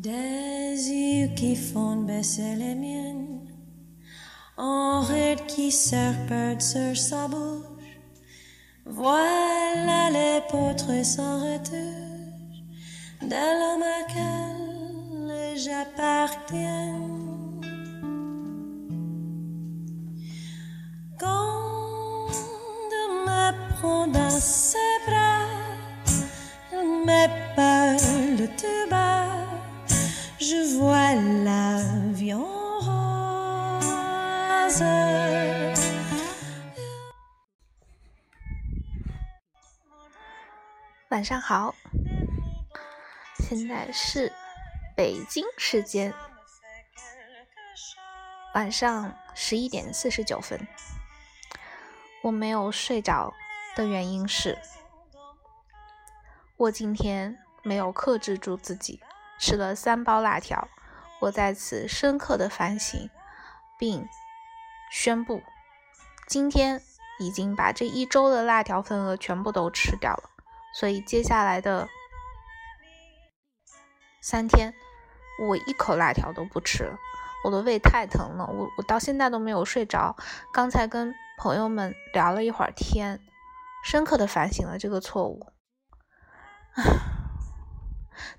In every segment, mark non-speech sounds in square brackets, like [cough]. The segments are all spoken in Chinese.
Des yeux qui font baisser les miennes, en ride qui serpent sur sa bouche. Voilà portraits sans retouche de l'homme auquel j'appartiens. Quand 晚上好，现在是北京时间晚上十一点四十九分。我没有睡着的原因是，我今天没有克制住自己，吃了三包辣条。我在此深刻的反省，并宣布，今天已经把这一周的辣条份额全部都吃掉了。所以接下来的三天，我一口辣条都不吃了。我的胃太疼了，我我到现在都没有睡着。刚才跟朋友们聊了一会儿天，深刻的反省了这个错误。唉，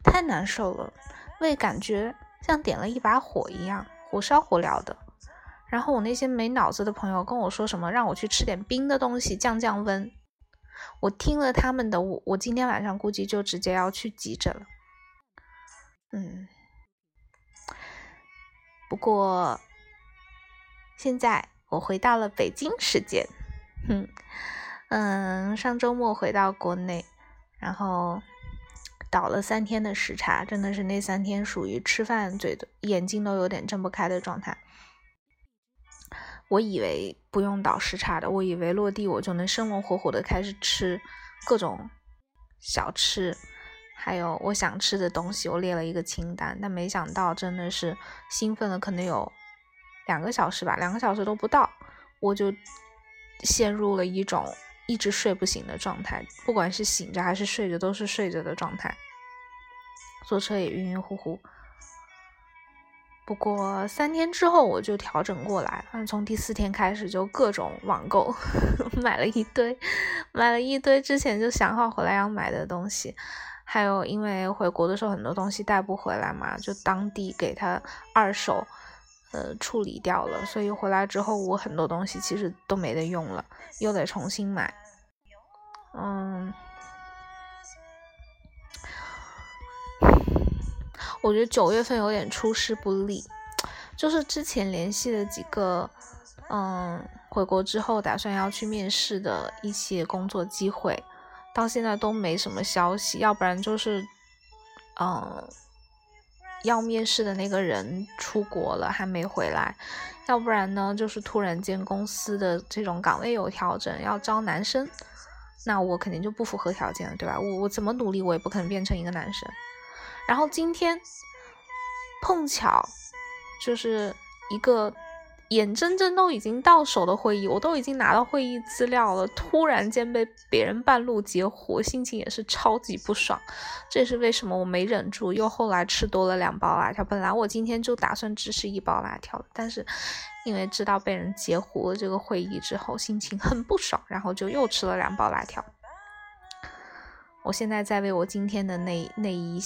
太难受了，胃感觉像点了一把火一样，火烧火燎的。然后我那些没脑子的朋友跟我说什么，让我去吃点冰的东西降降温。我听了他们的，我我今天晚上估计就直接要去急诊了。嗯，不过现在我回到了北京时间，哼，嗯，上周末回到国内，然后倒了三天的时差，真的是那三天属于吃饭嘴的眼睛都有点睁不开的状态。我以为不用倒时差的，我以为落地我就能生龙活虎的开始吃各种小吃，还有我想吃的东西，我列了一个清单。但没想到真的是兴奋了，可能有两个小时吧，两个小时都不到，我就陷入了一种一直睡不醒的状态，不管是醒着还是睡着，都是睡着的状态。坐车也晕晕乎乎。不过三天之后我就调整过来，反正从第四天开始就各种网购，[laughs] 买了一堆，买了一堆之前就想好回来要买的东西，还有因为回国的时候很多东西带不回来嘛，就当地给他二手，呃处理掉了，所以回来之后我很多东西其实都没得用了，又得重新买，嗯。我觉得九月份有点出师不利，就是之前联系的几个，嗯，回国之后打算要去面试的一些工作机会，到现在都没什么消息，要不然就是，嗯，要面试的那个人出国了还没回来，要不然呢就是突然间公司的这种岗位有调整，要招男生，那我肯定就不符合条件了，对吧？我我怎么努力我也不可能变成一个男生。然后今天碰巧就是一个眼睁睁都已经到手的会议，我都已经拿到会议资料了，突然间被别人半路截胡，心情也是超级不爽。这也是为什么我没忍住，又后来吃多了两包辣条。本来我今天就打算只吃一包辣条，但是因为知道被人截胡了这个会议之后，心情很不爽，然后就又吃了两包辣条。我现在在为我今天的那那一。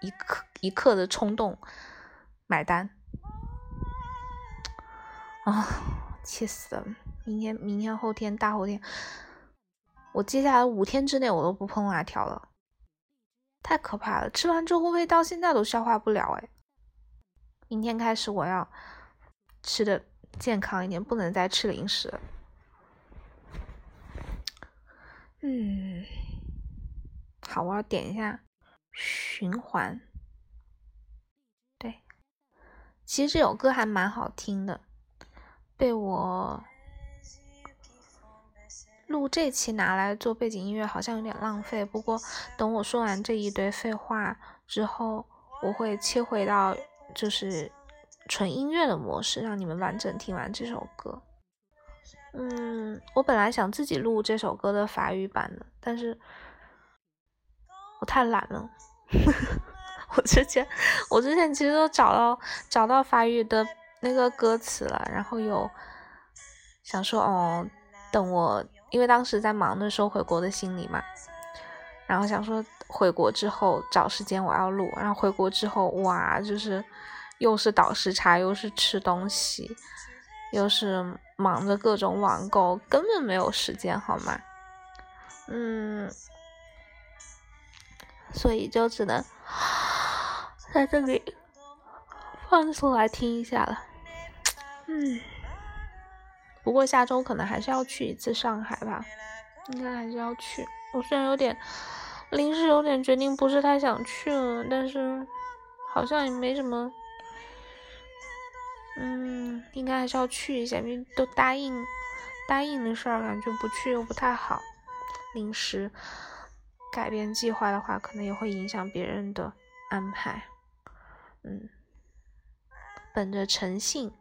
一刻一刻的冲动，买单啊！气死了！明天、明天、后天、大后天，我接下来五天之内我都不碰辣条了，太可怕了！吃完之后胃到现在都消化不了哎。明天开始我要吃的健康一点，不能再吃零食。嗯，好，我要点一下。循环，对，其实这首歌还蛮好听的，被我录这期拿来做背景音乐好像有点浪费。不过等我说完这一堆废话之后，我会切回到就是纯音乐的模式，让你们完整听完这首歌。嗯，我本来想自己录这首歌的法语版的，但是。我太懒了，[laughs] 我之前我之前其实都找到找到法语的那个歌词了，然后有想说哦，等我因为当时在忙的时候回国的心理嘛，然后想说回国之后找时间我要录，然后回国之后哇，就是又是倒时差，又是吃东西，又是忙着各种网购，根本没有时间好吗？嗯。所以就只能 [sighs] 在这里放出来听一下了。嗯，不过下周可能还是要去一次上海吧，应该还是要去。我虽然有点临时有点决定，不是太想去了，但是好像也没什么。嗯，应该还是要去一下，因为都答应答应的事儿，感觉不去又不太好，临时。改变计划的话，可能也会影响别人的安排。嗯，本着诚信、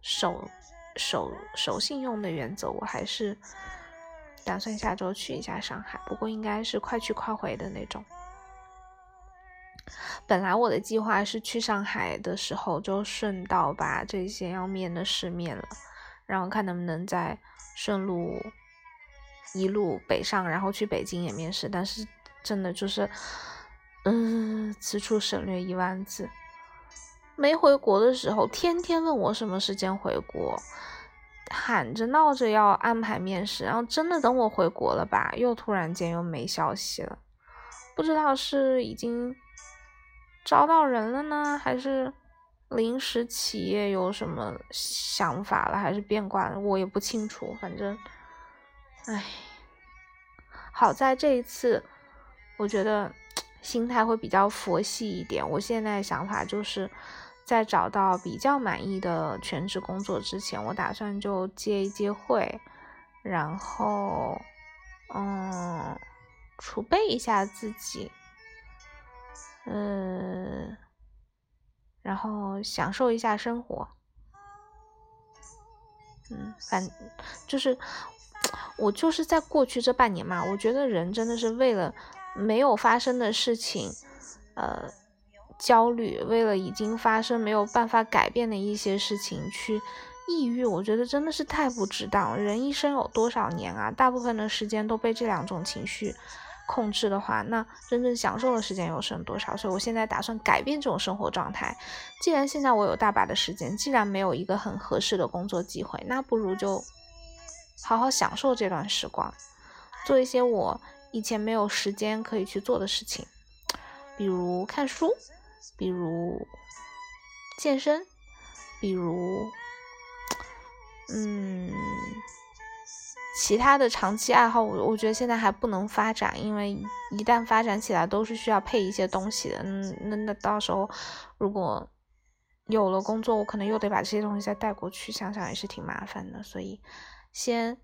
守守守信用的原则，我还是打算下周去一下上海。不过应该是快去快回的那种。本来我的计划是去上海的时候就顺道把这些要面的试面了，然后看能不能再顺路。一路北上，然后去北京也面试，但是真的就是，嗯，此处省略一万字。没回国的时候，天天问我什么时间回国，喊着闹着要安排面试，然后真的等我回国了吧，又突然间又没消息了，不知道是已经招到人了呢，还是临时企业有什么想法了，还是变卦了，我也不清楚，反正。唉，好在这一次，我觉得 [tsk] 心态会比较佛系一点。我现在想法就是，在找到比较满意的全职工作之前，我打算就接一接会，然后，嗯，储备一下自己，嗯，然后享受一下生活。嗯，反就是。我就是在过去这半年嘛，我觉得人真的是为了没有发生的事情，呃，焦虑；为了已经发生没有办法改变的一些事情去抑郁。我觉得真的是太不值当。人一生有多少年啊？大部分的时间都被这两种情绪控制的话，那真正享受的时间又剩多少？所以我现在打算改变这种生活状态。既然现在我有大把的时间，既然没有一个很合适的工作机会，那不如就。好好享受这段时光，做一些我以前没有时间可以去做的事情，比如看书，比如健身，比如，嗯，其他的长期爱好，我我觉得现在还不能发展，因为一旦发展起来都是需要配一些东西的。嗯，那那到时候如果有了工作，我可能又得把这些东西再带过去，想想也是挺麻烦的，所以。先，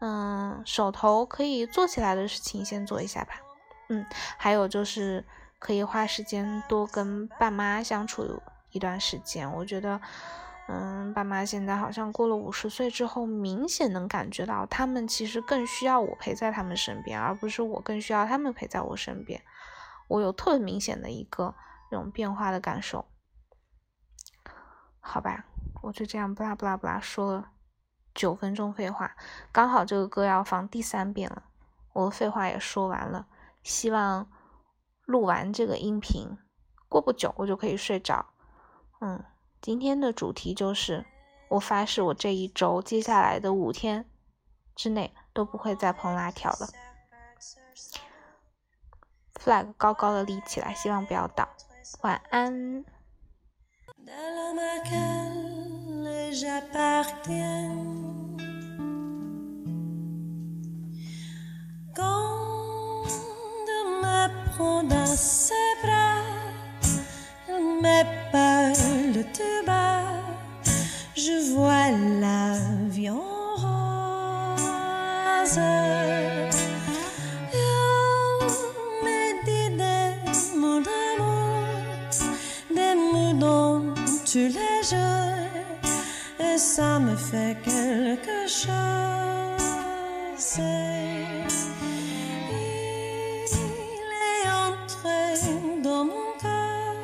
嗯，手头可以做起来的事情先做一下吧。嗯，还有就是可以花时间多跟爸妈相处一段时间。我觉得，嗯，爸妈现在好像过了五十岁之后，明显能感觉到他们其实更需要我陪在他们身边，而不是我更需要他们陪在我身边。我有特别明显的一个这种变化的感受。好吧，我就这样不拉不拉不拉说了。九分钟废话，刚好这个歌要放第三遍了，我的废话也说完了。希望录完这个音频，过不久我就可以睡着。嗯，今天的主题就是，我发誓我这一周接下来的五天之内都不会再碰辣条了。flag 高高的立起来，希望不要倒。晚安。j'appartiens. Quand elle me prend dans ses bras, elle m'appelle de bas, je vois la vie en rose. fait quelque chose. Il est entré dans mon cœur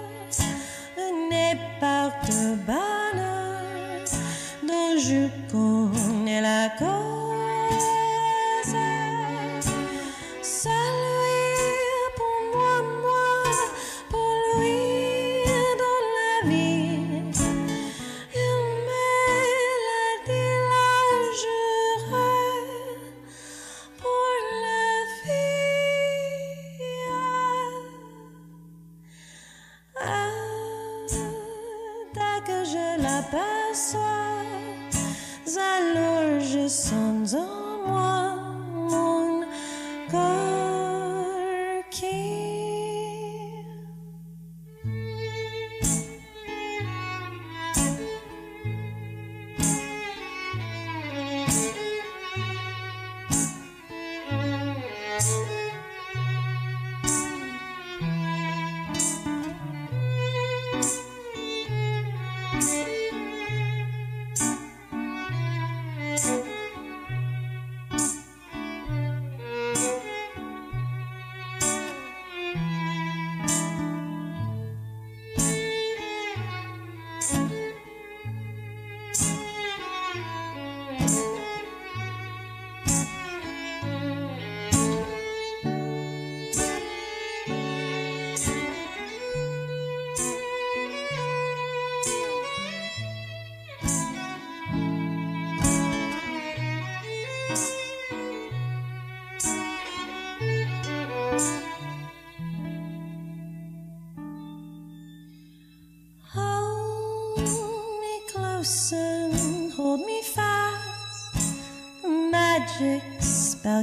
une épave de balle dont je So.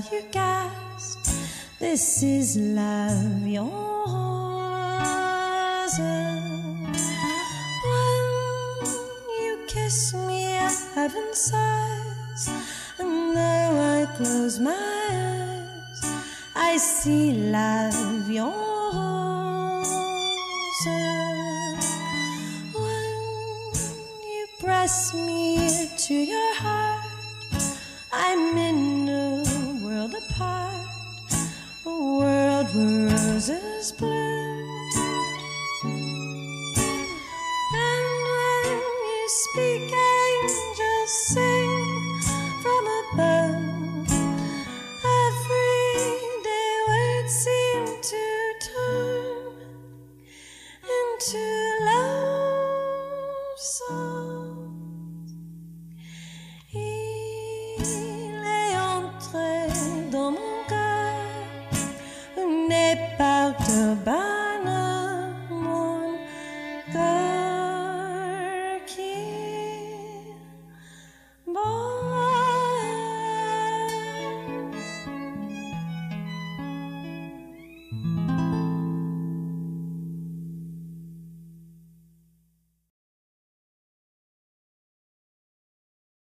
Spell you cast. This is love yours. When you kiss me, heaven sighs. And though I close my eyes, I see love yours. When you press me to your heart, I'm in bloom. And when you speak, angels sing from above. Everyday words seem to turn into love songs. Il est entré dans mon cœur about